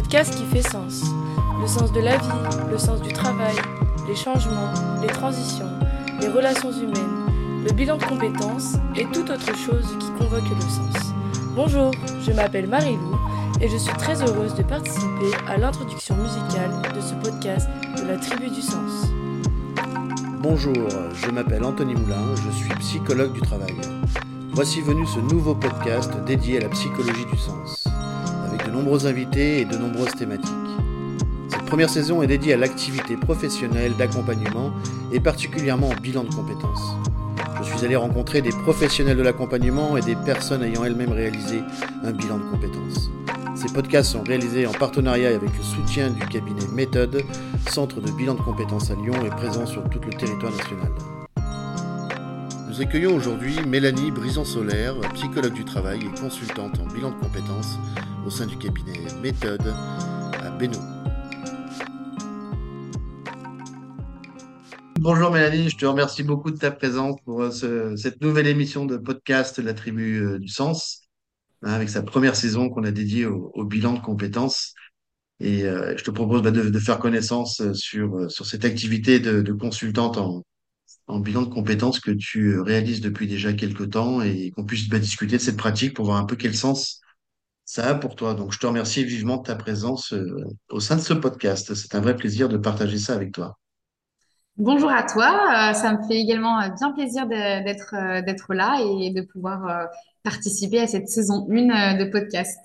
podcast qui fait sens. Le sens de la vie, le sens du travail, les changements, les transitions, les relations humaines, le bilan de compétences et toute autre chose qui convoque le sens. Bonjour, je m'appelle Marie-Lou et je suis très heureuse de participer à l'introduction musicale de ce podcast de la Tribu du Sens. Bonjour, je m'appelle Anthony Moulin, je suis psychologue du travail. Voici venu ce nouveau podcast dédié à la psychologie du sens, nombreux invités et de nombreuses thématiques. Cette première saison est dédiée à l'activité professionnelle d'accompagnement et particulièrement au bilan de compétences. Je suis allé rencontrer des professionnels de l'accompagnement et des personnes ayant elles-mêmes réalisé un bilan de compétences. Ces podcasts sont réalisés en partenariat avec le soutien du cabinet Méthode, centre de bilan de compétences à Lyon et présent sur tout le territoire national. Nous accueillons aujourd'hui Mélanie Brison-Solaire, psychologue du travail et consultante en bilan de compétences au sein du cabinet Méthode à Bénou. Bonjour Mélanie, je te remercie beaucoup de ta présence pour euh, cette nouvelle émission de podcast La Tribu euh, du Sens. Hein, avec sa première saison qu'on a dédiée au, bilan de compétences. Et euh, je te propose bah, de, faire connaissance sur, sur cette activité de, consultante en, en, bilan de compétences que tu réalises depuis déjà quelques temps et qu'on puisse bah, discuter de cette pratique pour voir un peu quel sens ça a pour toi. Donc, je te remercie vivement de ta présence au sein de ce podcast. C'est un vrai plaisir de partager ça avec toi. Bonjour à toi, ça me fait également bien plaisir d'être d'être là et de pouvoir participer à cette saison 1 euh, de podcast.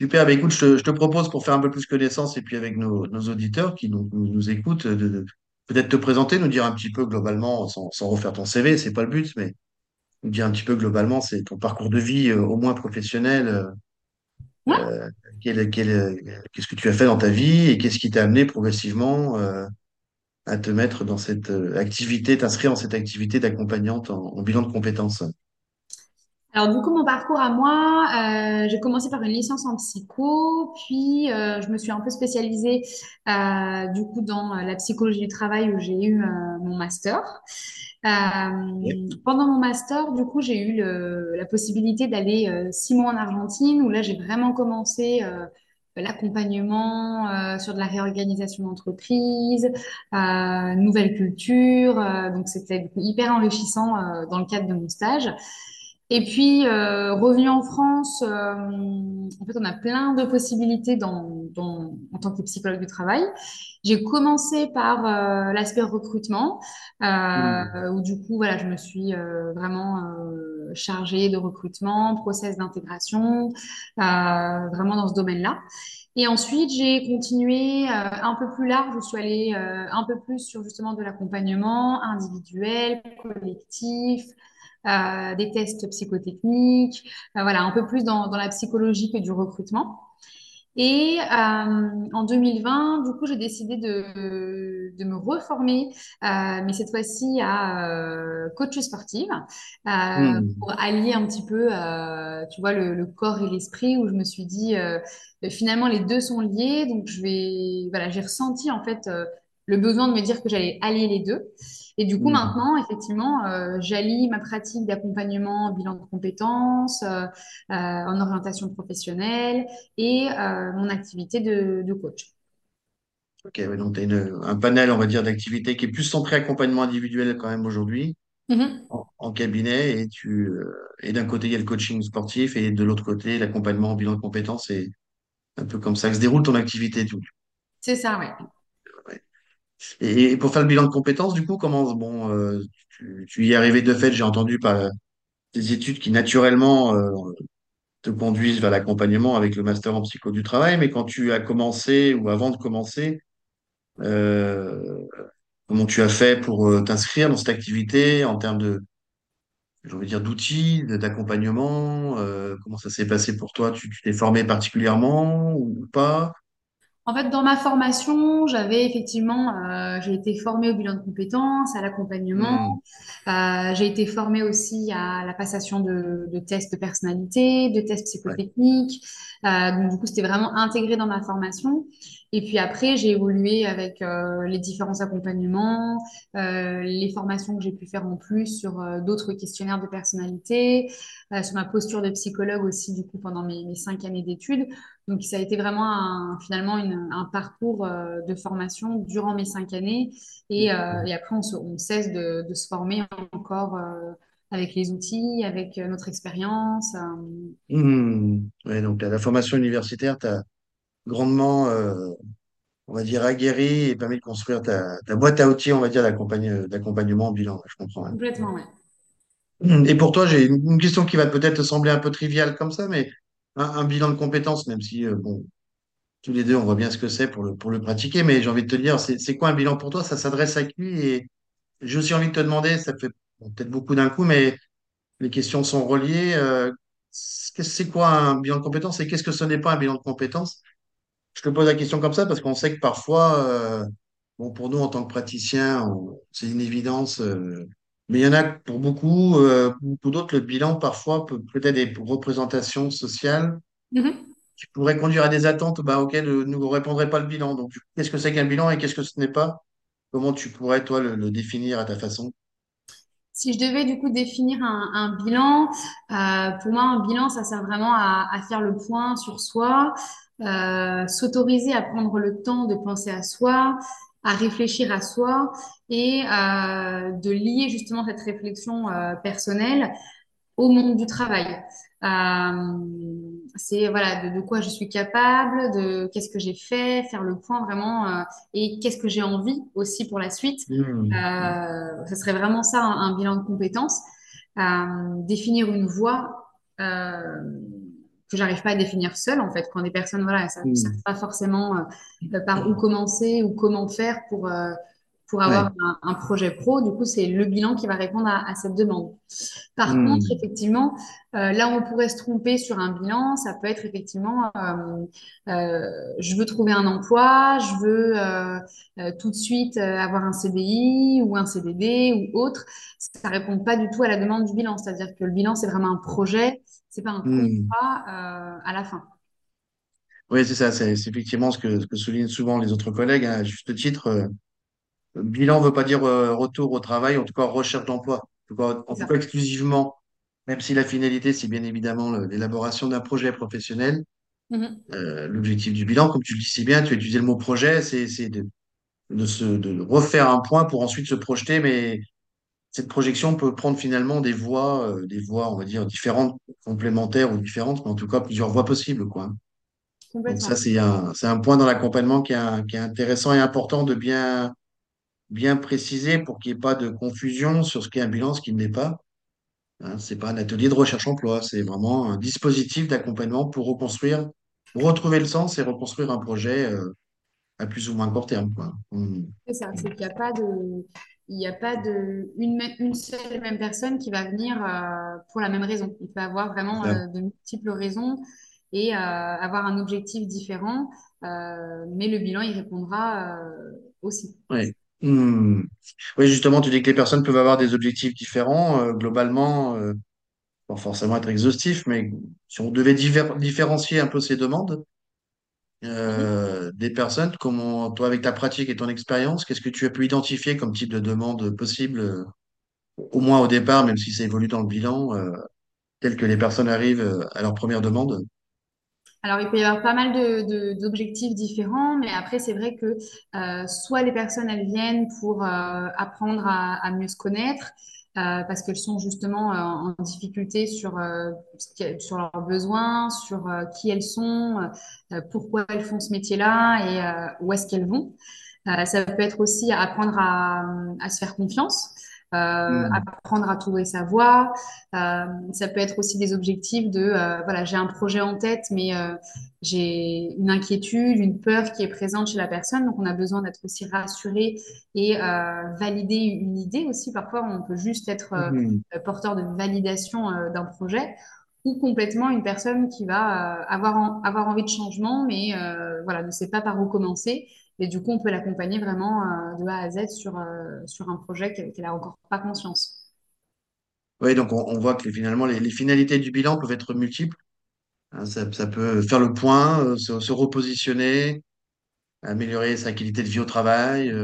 Super, bah écoute, je te, propose pour faire un peu plus connaissance et puis avec nos, auditeurs qui nous, nous, écoutent, de, peut-être te présenter, nous dire un petit peu globalement, sans, refaire ton CV, c'est pas le but, mais dire un petit peu globalement, c'est ton parcours de vie, euh, au moins professionnel. Euh, qu'est-ce que tu as fait dans ta vie et qu'est-ce qui t'a amené progressivement à te mettre dans cette activité, t'inscrire dans cette activité d'accompagnante en bilan de compétences? Alors du coup, mon parcours à moi, euh, j'ai commencé par une licence en psycho, puis euh, je me suis un peu spécialisée euh, du coup dans la psychologie du travail où j'ai eu mon master. Pendant mon master, du coup, j'ai eu le, la possibilité d'aller six mois en Argentine où là, j'ai vraiment commencé l'accompagnement sur de la réorganisation d'entreprise, nouvelle culture. donc c'était hyper enrichissant dans le cadre de mon stage. Et puis, euh, revenu en France, euh, en fait, on a plein de possibilités dans, dans, en tant que psychologue du travail. J'ai commencé par euh, l'aspect recrutement, euh, mmh. où du coup, voilà, je me suis vraiment chargée de recrutement, process d'intégration, vraiment dans ce domaine-là. Et ensuite, j'ai continué un peu plus large. Je suis allée un peu plus sur justement de l'accompagnement individuel, collectif, euh, des tests psychotechniques, euh, voilà, un peu plus dans, dans, la psychologie que du recrutement. Et euh, en 2020, du coup, j'ai décidé de, de, me reformer, mais cette fois-ci à coach sportive, mmh. pour allier un petit peu, tu vois, le, le, corps et l'esprit, où je me suis dit, finalement, les deux sont liés, donc je vais, voilà, j'ai ressenti en fait le besoin de me dire que j'allais allier les deux. Et du coup, mmh. maintenant, effectivement, euh, j'allie ma pratique d'accompagnement en bilan de compétences, euh, euh, en orientation professionnelle et mon activité de, coach. Ok, donc tu as un panel, on va dire, d'activités qui est plus centré accompagnement individuel quand même aujourd'hui, mmh en, cabinet, et tu et d'un côté, il y a le coaching sportif, et de l'autre côté, l'accompagnement en bilan de compétences, et un peu comme ça que se déroule ton activité. Tout. C'est ça, oui. Et, pour faire le bilan de compétences, du coup, comment bon, euh, tu, y es arrivé de fait, j'ai entendu par des études qui naturellement euh, te conduisent vers l'accompagnement avec le master en psycho du travail, mais quand tu as commencé ou avant de commencer, euh, comment tu as fait pour t'inscrire dans cette activité en termes de, dire, d'outils, d'accompagnement, comment ça s'est passé pour toi? Tu t'es formé particulièrement ou pas? En fait, dans ma formation, j'avais effectivement, euh, j'ai été formée au bilan de compétences, à l'accompagnement. Hmm. Euh, j'ai été formée aussi à la passation de, de tests de personnalité, de tests psychotechniques. Euh, donc, du coup, c'était vraiment intégré dans ma formation. Et puis après, j'ai évolué avec euh, les différents accompagnements, euh, les formations que j'ai pu faire en plus sur euh, d'autres questionnaires de personnalité, sur ma posture de psychologue aussi, du coup, pendant mes, mes cinq années d'études. Donc, ça a été vraiment un, finalement une- un parcours de formation durant mes cinq années. Et, et après, on, se- on cesse de, de se former encore avec les outils, avec notre expérience. Hmm. Ouais, donc la, formation universitaire t'a grandement, euh, on va dire, aguerri et permis de construire ta, ta boîte à outils, on va dire, d'accompagne- d'accompagnement au bilan. Ouais, Je comprends. hein. Complètement, ouais. Hmm. Et pour toi, j'ai une question qui va peut-être te sembler un peu triviale comme ça, mais un, un bilan de compétences, même si, euh, bon, tous les deux, on voit bien ce que c'est pour le, pour le pratiquer, mais j'ai envie de te dire, c'est, quoi un bilan pour toi? Ça s'adresse à qui? Et j'ai aussi envie de te demander, ça fait bon, peut-être beaucoup d'un coup, mais les questions sont reliées. euh, c'est c'est quoi un bilan de compétences et qu'est-ce que ce n'est pas un bilan de compétences? Je te pose la question comme ça parce qu'on sait que parfois, euh, bon, pour nous en tant que praticiens, on- c'est une évidence, euh, mais il y en a pour beaucoup, euh, pour d'autres, le bilan parfois peut peut-être des représentations sociales Mhm. qui pourraient conduire à des attentes bah, auxquelles euh, nous ne répondrait pas le bilan. Donc, qu'est-ce que c'est qu'un bilan et qu'est-ce que ce n'est pas? Comment tu pourrais, toi, le, le définir à ta façon? Si je devais du coup définir un, un bilan, euh, pour moi, un bilan, ça sert vraiment à, à faire le point sur soi, euh, s'autoriser à prendre le temps de penser à soi, à réfléchir à soi et euh, de lier justement cette réflexion euh, personnelle au monde du travail. C'est voilà de, de quoi je suis capable, de qu'est-ce que j'ai fait, faire le point vraiment et qu'est-ce que j'ai envie aussi pour la suite. Hmm. Euh, ce serait vraiment ça un, un bilan de compétences. Définir une voie euh, que j'arrive pas à définir seule en fait quand des personnes voilà ça ne savent Hmm. pas forcément euh, par où commencer ou comment faire pour euh, pour avoir Ouais. un, un projet pro. Du coup, c'est le bilan qui va répondre à, à cette demande. Par contre, Hmm. effectivement, euh, là on pourrait se tromper sur un bilan, ça peut être effectivement, euh, euh, je veux trouver un emploi, je veux tout de suite avoir un CDI ou un CDD ou autre. Ça répond pas du tout à la demande du bilan. C'est-à-dire que le bilan, c'est vraiment un projet, c'est pas un Hmm. contrat à la fin. Oui, c'est ça, c'est c'est effectivement ce que, ce que soulignent souvent les autres collègues, hein, à juste titre. Bilan ne veut pas dire euh, retour au travail, en tout cas recherche d'emploi, en tout cas, en C'est tout ça. cas exclusivement, même si la finalité, c'est bien évidemment l'élaboration d'un projet professionnel. Mhm. Euh, l'objectif du bilan, comme tu le dis si bien, tu as utilisé le mot projet, c'est de, de, se, de refaire un point pour ensuite se projeter, mais cette projection peut prendre finalement des voies, euh, des voies, on va dire, différentes, complémentaires ou différentes, mais en tout cas plusieurs voies possibles, quoi. Donc ça, c'est un, un point dans l'accompagnement qui qui est intéressant et important de bien, bien préciser pour qu'il n'y ait pas de confusion sur ce qu'est un bilan, ce qui ne l'est pas. Hein, c'est pas un atelier de recherche-emploi, c'est vraiment un dispositif d'accompagnement pour reconstruire, retrouver le sens et reconstruire un projet euh, à plus ou moins court terme, quoi. Hum, C'est ça, c'est qu'il n'y a pas de, il n'y a pas de une, une seule même personne qui va venir euh, pour la même raison. Il peut avoir vraiment euh, de multiples raisons et avoir un objectif différent, mais le bilan y répondra aussi. Ouais. Hum. Oui, justement, tu dis que les personnes peuvent avoir des objectifs différents, euh, globalement, euh, sans forcément être exhaustif, mais si on devait diffé- différencier un peu ces demandes, Mhm. euh, des personnes, comment, toi, avec ta pratique et ton expérience, qu'est-ce que tu as pu identifier comme type de demande possible, euh, au moins au départ, même si ça évolue dans le bilan, euh, tel que les personnes arrivent euh, à leur première demande? Alors, il peut y avoir pas mal de, de- d'objectifs différents, mais après, c'est vrai que euh, soit les personnes, elles viennent pour euh, apprendre à, mieux se connaître, euh, parce qu'elles sont justement en difficulté sur, sur leurs besoins, sur qui elles sont, pourquoi elles font ce métier-là et où est-ce qu'elles vont. Ça peut être aussi apprendre à se faire confiance, euh, Hmm. apprendre à trouver sa voie. Euh, ça peut être aussi des objectifs de, euh, voilà, j'ai un projet en tête, mais j'ai une inquiétude, une peur qui est présente chez la personne. Donc, on a besoin d'être aussi rassuré et valider une idée aussi. Parfois, on peut juste être euh, Hmm. porteur de validation d'un projet ou complètement une personne qui va avoir, en- avoir envie de changement, mais voilà, ne sait pas par où commencer. Et du coup, on peut l'accompagner vraiment euh, de A à Z sur, euh, sur un projet qu'elle qu'elle a encore pas conscience. Oui, donc on, voit que finalement, les, finalités du bilan peuvent être multiples. Hein, ça, peut faire le point, euh, se, repositionner, améliorer sa qualité de vie au travail,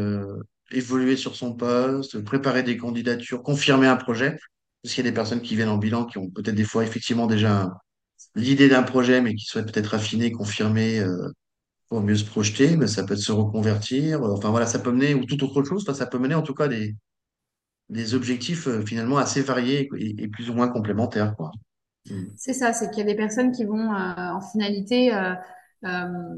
évoluer sur son poste, préparer des candidatures, confirmer un projet. Parce qu'il y a des personnes qui viennent en bilan qui ont peut-être des fois effectivement déjà l'idée d'un projet, mais qui souhaitent peut-être affiner, confirmer pour mieux se projeter. Mais ça peut être se reconvertir. euh, Enfin voilà, ça peut mener ou toute autre chose. Enfin, ça peut mener en tout cas des, des objectifs euh, finalement assez variés et, et plus ou moins complémentaires, quoi. Mm. C'est ça, c'est qu'il y a des personnes qui vont euh, en finalité euh, euh,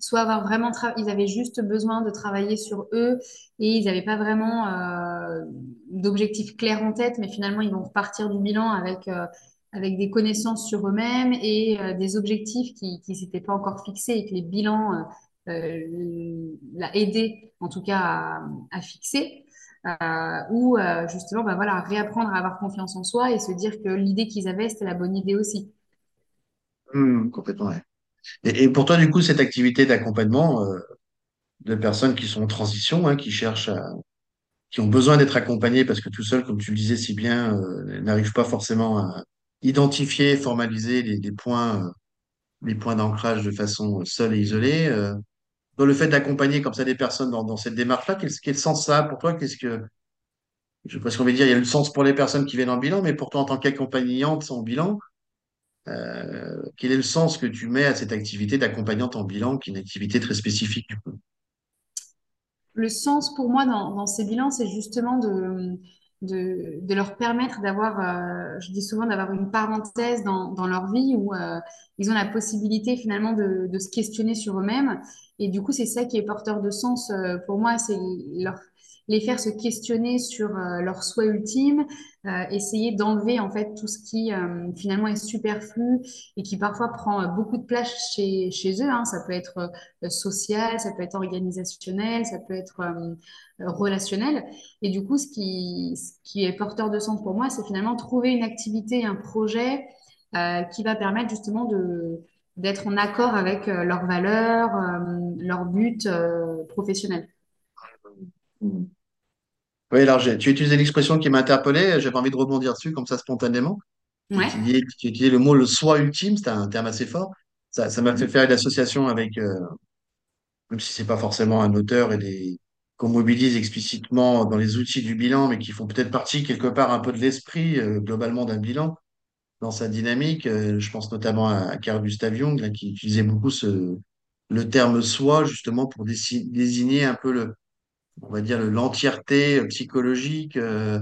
soit avoir vraiment tra- ils avaient juste besoin de travailler sur eux et ils n'avaient pas vraiment euh, d'objectifs clairs en tête, mais finalement ils vont repartir du bilan avec euh, avec des connaissances sur eux-mêmes et euh, des objectifs qui qui s'étaient pas encore fixés et que les bilans euh, euh, l'a aidé en tout cas à, fixer euh, ou justement bah voilà réapprendre à avoir confiance en soi et se dire que l'idée qu'ils avaient c'était la bonne idée aussi. Mm, complètement, ouais. Et, et pour toi, du coup, cette activité d'accompagnement de personnes qui sont en transition, hein, qui cherchent à, qui ont besoin d'être accompagnées parce que tout seul, comme tu le disais si bien, euh, n'arrivent pas forcément à identifier, formaliser les, points, euh, les points d'ancrage de façon seule et isolée. Euh, dans le fait d'accompagner comme ça des personnes dans, cette démarche-là, quel, quel sens ça a pour toi? Qu'est-ce que, je ce qu'on veut dire, il y a le sens pour les personnes qui viennent en bilan, mais pour toi, en tant qu'accompagnante en bilan, euh, quel est le sens que tu mets à cette activité d'accompagnante en bilan, qui est une activité très spécifique? Le sens pour moi dans ces bilans, c'est justement de, de, leur permettre d'avoir, euh, je dis souvent, d'avoir une parenthèse dans, leur vie où euh, ils ont la possibilité finalement de, de se questionner sur eux-mêmes. Et du coup, c'est ça qui est porteur de sens euh, pour moi, c'est leur, les faire se questionner sur euh, leur souhait ultime, euh, essayer d'enlever en fait tout ce qui euh, finalement est superflu et qui parfois prend euh, beaucoup de place chez, chez eux. Hein. Ça peut être euh, social, ça peut être organisationnel, ça peut être relationnel. Et du coup, ce qui, ce qui est porteur de sens pour moi, c'est finalement trouver une activité, un projet qui va permettre justement de d'être en accord avec leurs valeurs, euh, leurs buts Mm. Oui, alors tu as utilisé l'expression qui m'a interpellé, j'avais envie de rebondir dessus comme ça spontanément. Tu Ouais. tu utilisé le mot le soi ultime, c'était un terme assez fort. Ça, ça m'a fait faire une association avec, euh, même si c'est pas forcément un auteur et des qu'on mobilise explicitement dans les outils du bilan, mais qui font peut-être partie quelque part un peu de l'esprit euh, globalement d'un bilan dans sa dynamique. Euh, je pense notamment à, Carl Gustav Jung, là, qui utilisait beaucoup ce, le terme soi justement pour dési- désigner un peu le, on va dire le- l'entièreté euh, psychologique. euh,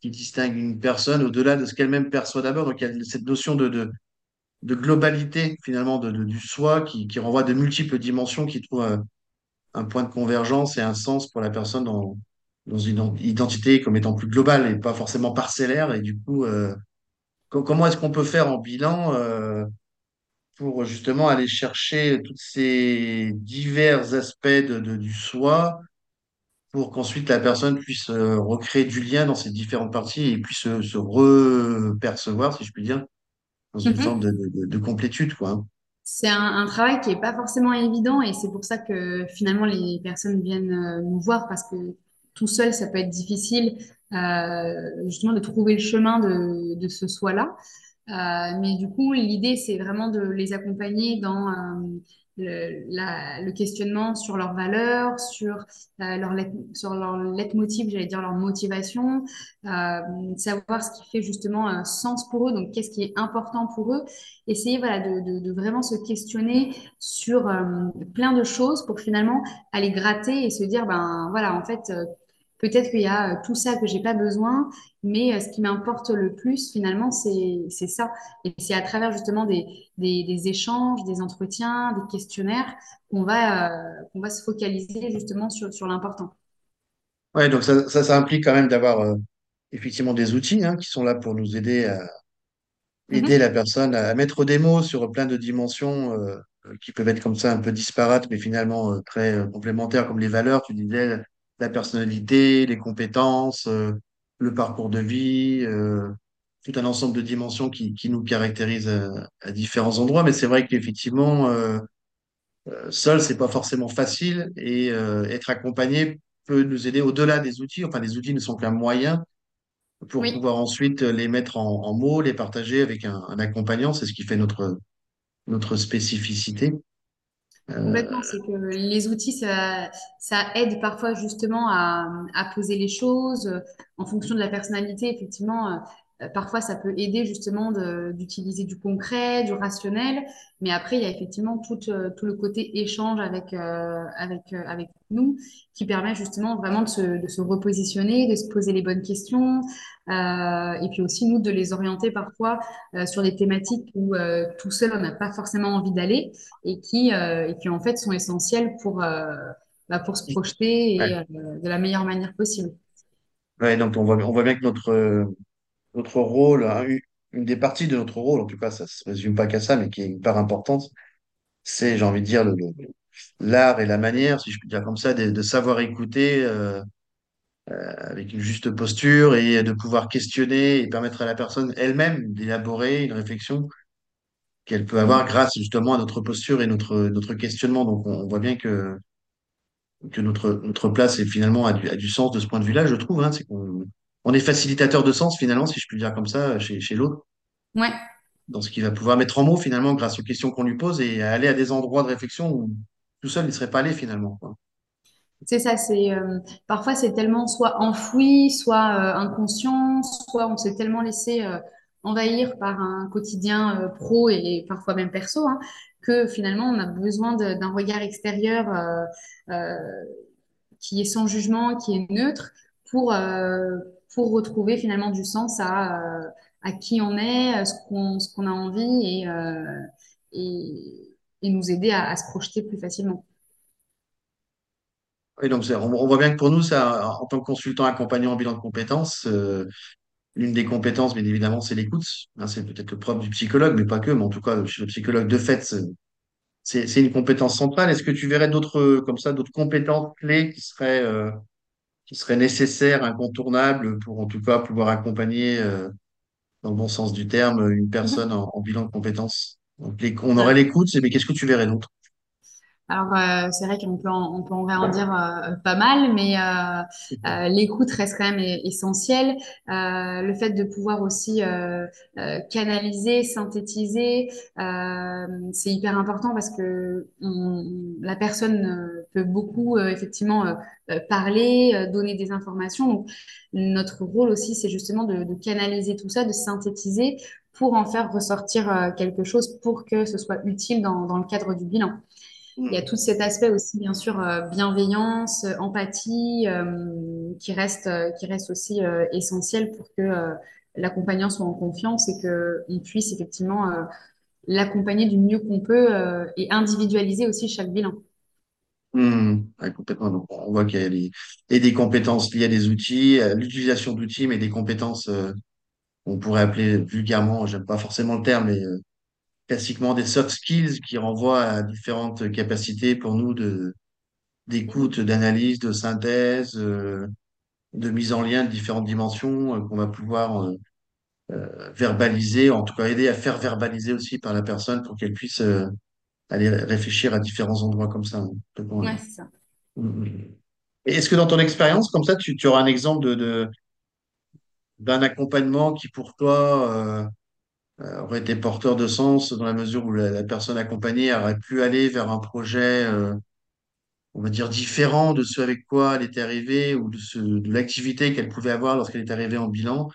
qui distingue une personne au-delà de ce qu'elle-même perçoit d'abord. Donc, il y a cette notion de, globalité, finalement, de, du soi qui, qui renvoie de multiples dimensions, qui trouve un point de convergence et un sens pour la personne dans, une identité comme étant plus globale et pas forcément parcellaire. Et du coup, euh, co- comment est-ce qu'on peut faire en bilan pour justement aller chercher tous ces divers aspects du soi pour qu'ensuite la personne puisse euh, recréer du lien dans ces différentes parties et puisse se, se repercevoir, si je puis dire, dans une forme de, de, de- de complétude, quoi. hein. C'est un, un travail qui est pas forcément évident et c'est pour ça que finalement les personnes viennent euh, nous voir parce que tout seul ça peut être difficile euh, justement de trouver le chemin de, de ce soi-là. Euh, mais du coup l'idée c'est vraiment de les accompagner dans euh, le, questionnement sur leurs valeurs, sur euh, leur sur leur leitmotiv, j'allais dire leur motivation, euh, savoir ce qui fait justement un sens pour eux, donc qu'est-ce qui est important pour eux. Essayer voilà, de, de, vraiment se questionner sur euh, plein de choses pour finalement aller gratter et se dire, ben voilà, en fait, euh, peut-être qu'il y a euh, tout ça que j'ai pas besoin, mais euh, ce qui m'importe le plus finalement, c'est, ça. Et c'est à travers justement des, des, des échanges, des entretiens, des questionnaires qu'on va, euh, va se focaliser justement sur, sur l'important. Ouais, donc ça, ça, ça implique quand même d'avoir euh, effectivement des outils hein, qui sont là pour nous aider à aider Mhm. la personne à, mettre des mots sur plein de dimensions euh, qui peuvent être comme ça un peu disparates, mais finalement très complémentaires, comme les valeurs, tu disais, la personnalité, les compétences, euh, le parcours de vie, euh, tout un ensemble de dimensions qui, qui nous caractérisent à, à différents endroits. Mais c'est vrai qu'effectivement, euh, seul, c'est pas forcément facile et être accompagné peut nous aider au-delà des outils. Enfin, les outils ne sont qu'un moyen pour Oui. pouvoir ensuite les mettre en, en mots, les partager avec un, un accompagnant. C'est ce qui fait notre, notre spécificité. Complètement, c'est que les outils, ça, ça aide parfois justement à, à poser les choses euh, en fonction de la personnalité. Effectivement, euh, parfois ça peut aider justement d'utiliser du concret, du rationnel, mais après il y a effectivement tout, euh, tout le côté échange avec, euh, avec, euh, avec nous qui permet justement vraiment de se, de se repositionner, de se poser les bonnes questions, euh, et puis aussi nous de les orienter parfois euh, sur des thématiques où euh, tout seul on n'a pas forcément envie d'aller et qui, euh, et qui en fait sont essentiels pour, euh, bah, pour se projeter et, Ouais. euh, de la meilleure manière possible. Ouais, donc on voit, on voit bien que notre, euh, notre rôle, hein, une des parties de notre rôle, en tout cas, ça se résume pas qu'à ça, mais qui est une part importante, c'est, j'ai envie de dire, le, l'art et la manière, si je peux dire comme ça, de, savoir écouter euh, avec une juste posture et de pouvoir questionner et permettre à la personne elle-même d'élaborer une réflexion qu'elle peut avoir grâce justement à notre posture et notre, notre questionnement. Donc on, on voit bien que, que notre, notre place est finalement a du, a du sens de ce point de vue-là, je trouve. Hein, c'est qu'on on est facilitateur de sens finalement, si je puis dire comme ça, chez, chez l'autre, Ouais, dans ce qu'il va pouvoir mettre en mots finalement grâce aux questions qu'on lui pose et aller à des endroits de réflexion où tout seul il ne serait pas allé finalement. quoi. c'est ça. C'est euh, parfois c'est tellement soit enfoui, soit euh, inconscient, soit on s'est tellement laissé euh, envahir par un quotidien pro et parfois même perso, hein, que finalement on a besoin de- d'un regard extérieur qui est sans jugement, qui est neutre, pour, pour retrouver finalement du sens à, euh, à qui on est, ce qu'on qu'on a envie et, euh, et, et nous aider à, se projeter plus facilement. Et donc on, voit bien que pour nous, ça, en tant que consultant accompagnant en bilan de compétences, euh, l'une des compétences, bien évidemment, c'est l'écoute. Hein, c'est peut-être le propre du psychologue, mais pas que, mais en tout cas, chez le psychologue, de fait, c'est une compétence centrale. Est-ce que tu verrais d'autres, comme ça, d'autres compétences clés qui seraient, qui seraient nécessaires, incontournables pour, en tout cas, pouvoir accompagner, euh, dans le bon sens du terme, une personne en, en bilan de compétences? Donc, les- on aurait l'écoute, mais qu'est-ce que tu verrais d'autre? Alors, euh, c'est vrai qu'on peut en, on peut en dire euh, pas mal, mais euh, euh, l'écoute reste quand même essentielle. Euh, le fait de pouvoir aussi euh, euh, canaliser, synthétiser, euh, c'est hyper important parce que on- la personne peut beaucoup euh, effectivement parler, euh, donner des informations. Donc, notre rôle aussi, c'est justement de, de canaliser tout ça, de synthétiser pour en faire ressortir euh, quelque chose pour que ce soit utile dans, dans le cadre du bilan. Il y a tout cet aspect aussi, bien sûr, euh, bienveillance, euh, empathie, euh, qui reste, euh, qui reste aussi essentiel pour que l'accompagnant soit en confiance et que on puisse effectivement l'accompagner du mieux qu'on peut et individualiser aussi chaque bilan. Ouais, complètement. Donc, on voit qu'il y a des, et des compétences liées à des outils, l'utilisation d'outils, mais des compétences, euh, on pourrait appeler vulgairement, j'aime pas forcément le terme, mais classiquement des soft skills qui renvoient à différentes capacités pour nous de, d'écoute, d'analyse, de synthèse, euh, de mise en lien de différentes dimensions, euh, qu'on va pouvoir euh, verbaliser, en tout cas aider à faire verbaliser aussi par la personne pour qu'elle puisse aller réfléchir à différents endroits comme ça. hein. Complètement, ouais. Ouais, c'est ça. Hmm, hmm. Et est-ce que dans ton expérience, comme ça, tu, tu auras un exemple de, d'un accompagnement qui, pour toi, aurait été porteur de sens dans la mesure où la, la personne accompagnée aurait pu aller vers un projet, euh, on va dire, différent de ce avec quoi elle était arrivée ou de, ce, de l'activité qu'elle pouvait avoir lorsqu'elle est arrivée en bilan?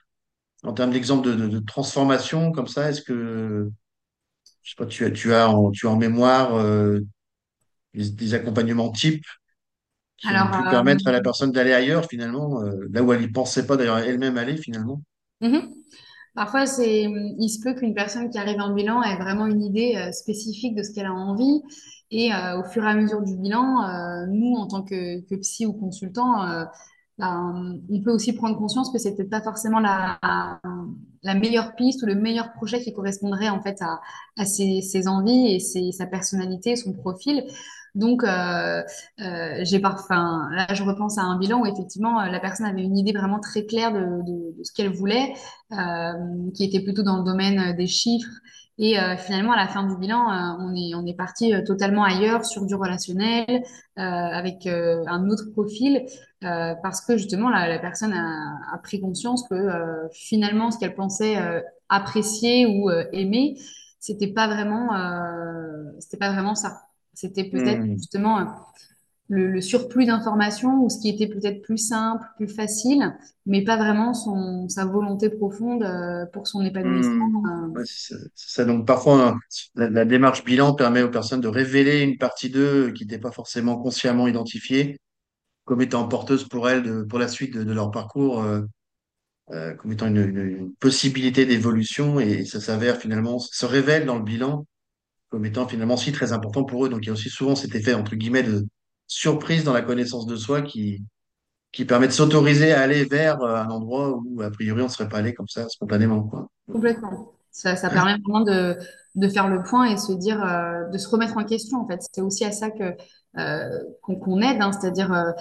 En termes d'exemple de, de, de transformation, comme ça, est-ce que, je sais pas, tu as, tu as en, tu as en mémoire euh, des, des accompagnements types qui ont pu euh, permettre à la personne d'aller ailleurs, finalement, euh, là où elle y pensait pas d'ailleurs elle-même aller, finalement? mhm. Parfois, c'est, il se peut qu'une personne qui arrive en bilan ait vraiment une idée euh, spécifique de ce qu'elle a envie. Et euh, au fur et à mesure du bilan, euh, nous, en tant que, que psy ou consultant, ben, on peut aussi prendre conscience que peut-être pas forcément la, meilleure piste ou le meilleur projet qui correspondrait en fait à, ses, envies et sa personnalité, son profil. Donc, euh, euh, j'ai là, je repense à un bilan où effectivement, euh, la personne avait une idée vraiment très claire de, ce qu'elle voulait qui était plutôt dans le domaine des chiffres. Et finalement, à la fin du bilan, on est, parti totalement ailleurs sur du relationnel, avec un autre profil, parce que justement, la, la personne a, pris conscience que finalement, ce qu'elle pensait apprécier ou aimer, c'était pas c'était pas vraiment ça. C'était peut-être Hmm. justement le, le surplus d'informations ou ce qui était peut-être plus simple, plus facile, mais pas vraiment son, sa volonté profonde euh, pour son Hmm. épanouissement. euh. Ouais, c'est ça. Donc parfois, la, la démarche bilan permet aux personnes de révéler une partie d'eux qui n'était pas forcément consciemment identifiée comme étant porteuse pour elles de, pour la suite de, de leur parcours, euh, euh, comme étant une, une- une possibilité d'évolution et ça s'avère finalement, se révèle dans le bilan comme étant finalement aussi très important pour eux. Donc il y a aussi souvent cet effet, entre guillemets, de surprise dans la connaissance de soi qui, qui permet de s'autoriser à aller vers euh, un endroit où, a priori, on ne serait pas allé comme ça, spontanément, quoi. Complètement. Ça, ça permet vraiment de, de faire le point et se dire, euh, de se remettre en question, en fait. C'est aussi à ça que, euh, qu'on aide, hein, c'est-à-dire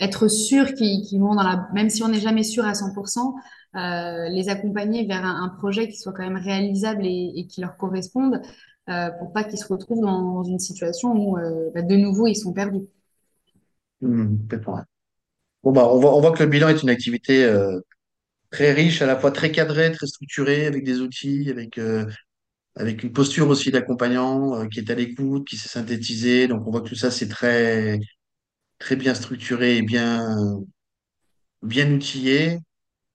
être sûr qu'ils qu'ils vont dans la... Même si on n'est jamais sûr à 100%, euh, les accompagner vers un, projet qui soit quand même réalisable et, qui leur corresponde, euh, pour pas qu'ils se retrouvent dans, une situation où, euh, bah, de nouveau, ils sont perdus. Hmm. Bon, bah, on voit, on voit que le bilan est une activité très riche, à la fois très cadrée, très structurée, avec des outils, avec, avec une posture aussi d'accompagnant qui est à l'écoute, qui s'est synthétisée. Donc, on voit que tout ça, c'est très, très bien structuré et bien, bien outillé,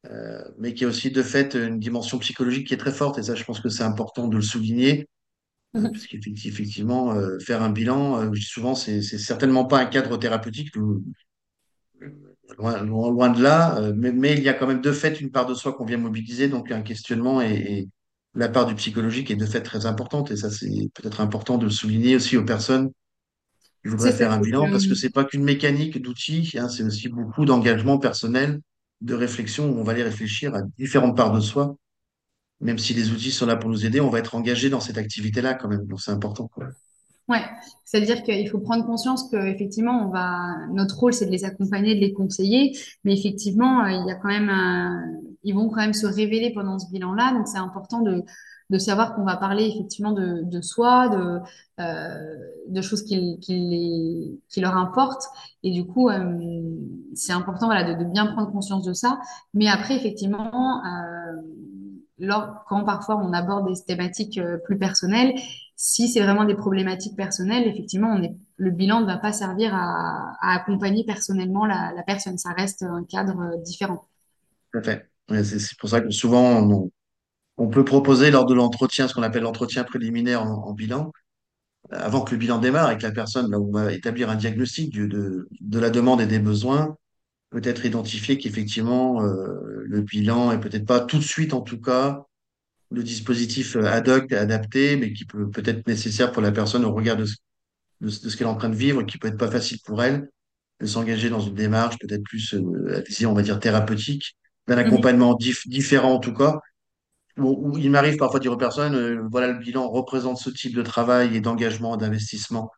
euh, mais qui a aussi de fait une dimension psychologique qui est très forte. Et ça, je pense que c'est important de le souligner, euh, Mhm. puisqu'effectivement, euh, faire un bilan, euh, je dis souvent, c'est certainement pas un cadre thérapeutique. Loin, de là, mais, mais il y a quand même de fait une part de soi qu'on vient mobiliser, donc un questionnement et, et la part du psychologique est de fait très importante, et ça c'est peut-être important de le souligner aussi aux personnes qui voudraient faire un bilan, parce que que c'est pas qu'une mécanique d'outils, hein, c'est aussi beaucoup d'engagement personnel, de réflexion, où on va aller réfléchir à différentes parts de soi, même si les outils sont là pour nous aider, on va être engagé dans cette activité-là quand même, donc c'est important, quoi. Ouais, c'est-à-dire qu'il faut prendre conscience que effectivement, on va, notre rôle, c'est de les accompagner, de les conseiller, mais effectivement, euh, il y a quand même ils vont quand même se révéler pendant ce bilan-là, donc c'est important de, de savoir qu'on va parler effectivement de, de soi, de, euh, de choses qui, qui, qui leur importent, et du coup, euh, c'est important, voilà, de, bien prendre conscience de ça, mais après, effectivement, euh, lors, quand parfois on aborde des thématiques plus personnelles, si c'est vraiment des problématiques personnelles, effectivement, on est, le bilan ne va pas servir à, accompagner personnellement la, personne. Ça reste un cadre différent. Tout à fait. C'est pour ça que souvent on peut proposer lors de l'entretien, ce qu'on appelle l'entretien préliminaire en en bilan, avant que le bilan démarre avec la personne, là où on va établir un diagnostic du- de, de la demande et des besoins, peut-être identifier qu'effectivement, euh, le bilan est peut-être pas tout de suite, en tout cas, le dispositif euh, ad hoc adapté, mais qui peut peut être nécessaire pour la personne au regard de ce, de qu'elle est en train de vivre, qui peut être pas facile pour elle, de s'engager dans une démarche peut-être plus, euh, on va dire, thérapeutique, d'un Mhm. accompagnement dif- différent en tout cas. Où, où il m'arrive parfois de dire aux personnes, euh, voilà, le bilan représente ce type de travail et d'engagement, d'investissement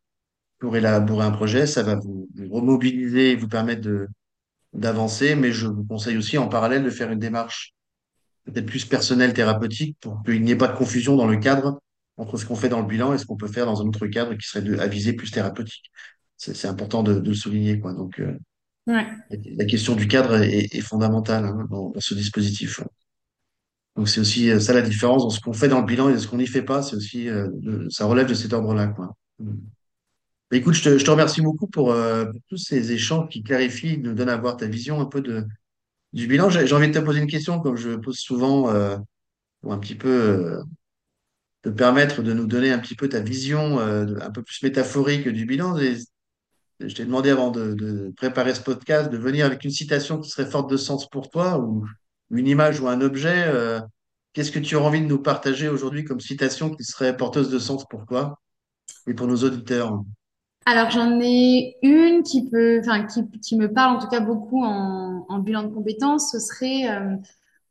pour élaborer un projet, ça va vous, vous remobiliser et vous permettre de, d'avancer, mais je vous conseille aussi en parallèle de faire une démarche peut-être plus personnelle, thérapeutique, pour qu'il n'y ait pas de confusion dans le cadre entre ce qu'on fait dans le bilan et ce qu'on peut faire dans un autre cadre qui serait de, à viser plus thérapeutique. C'est, c'est important de, de le souligner, quoi. Donc, euh, Ouais. la question du cadre est, est fondamentale hein, dans, dans ce dispositif. Donc, c'est aussi euh, ça la différence dans ce qu'on fait dans le bilan et ce qu'on n'y fait pas. C'est aussi, euh, ça relève de cet ordre-là, quoi. Bah, Écoute, je te, remercie beaucoup pour, euh, pour tous ces échanges qui clarifient, nous donnent à voir ta vision un peu de, du bilan. J'ai envie de te poser une question, comme je pose souvent, pour un petit peu te permettre de nous donner un petit peu ta vision un peu plus métaphorique du bilan. Je t'ai demandé avant de, de préparer ce podcast de venir avec une citation qui serait forte de sens pour toi, ou une image ou un objet. euh, qu'est-ce que tu aurais envie de nous partager aujourd'hui comme citation qui serait porteuse de sens pour toi et pour nos auditeurs? Alors j'en ai une qui peut, enfin qui, qui me parle en tout cas beaucoup en, en bilan de compétences. Ce serait euh,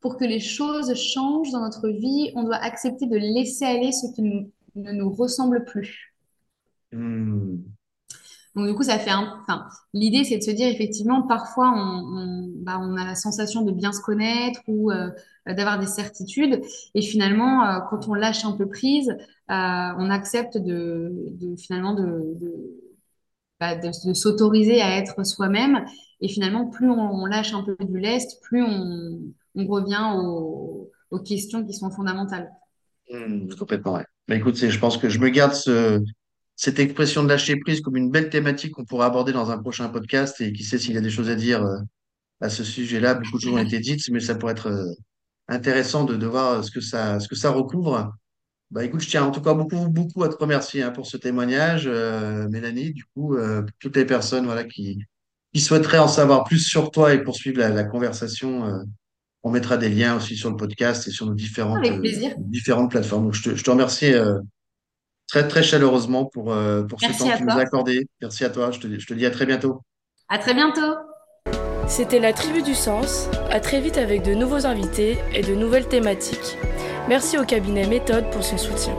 pour que les choses changent dans notre vie, on doit accepter de laisser aller ce qui nous- ne nous ressemble plus. Hmm. Donc, du coup, ça fait un... Enfin, l'idée, c'est de se dire, effectivement, parfois, on, bah, a la sensation de bien se connaître ou euh, d'avoir des certitudes. Et finalement, euh, quand on lâche un peu prise, euh, on accepte de, finalement bah, de, s'autoriser à être soi-même. Et finalement, plus on, lâche un peu du lest, plus on, revient aux, questions qui sont fondamentales. Hmm, complètement, ouais. Mais écoute, c'est- je pense que je me garde ce, cette expression de lâcher prise comme une belle thématique qu'on pourra aborder dans un prochain podcast. Et qui sait s'il y a des choses à dire euh, à ce sujet-là. Beaucoup de choses ont été dites, mais ça pourrait être euh, intéressant de, de voir ce que ça, ce que ça recouvre. Bah écoute, je tiens en tout cas beaucoup, beaucoup à te remercier hein, pour ce témoignage, euh, Mélanie. Du coup, euh, toutes les personnes voilà, qui, qui souhaiteraient en savoir plus sur toi et poursuivre la, la conversation, euh, on mettra des liens aussi sur le podcast et sur nos différentes, euh, différentes plateformes. Donc, je te, je te remercie euh, très, très chaleureusement pour, euh, pour ce temps que tu nous as accordé. Merci à toi. Je te, je te dis à très bientôt. À très bientôt. C'était la Tribu du Sens. À très vite avec de nouveaux invités et de nouvelles thématiques. Merci au cabinet Méthode pour son soutien.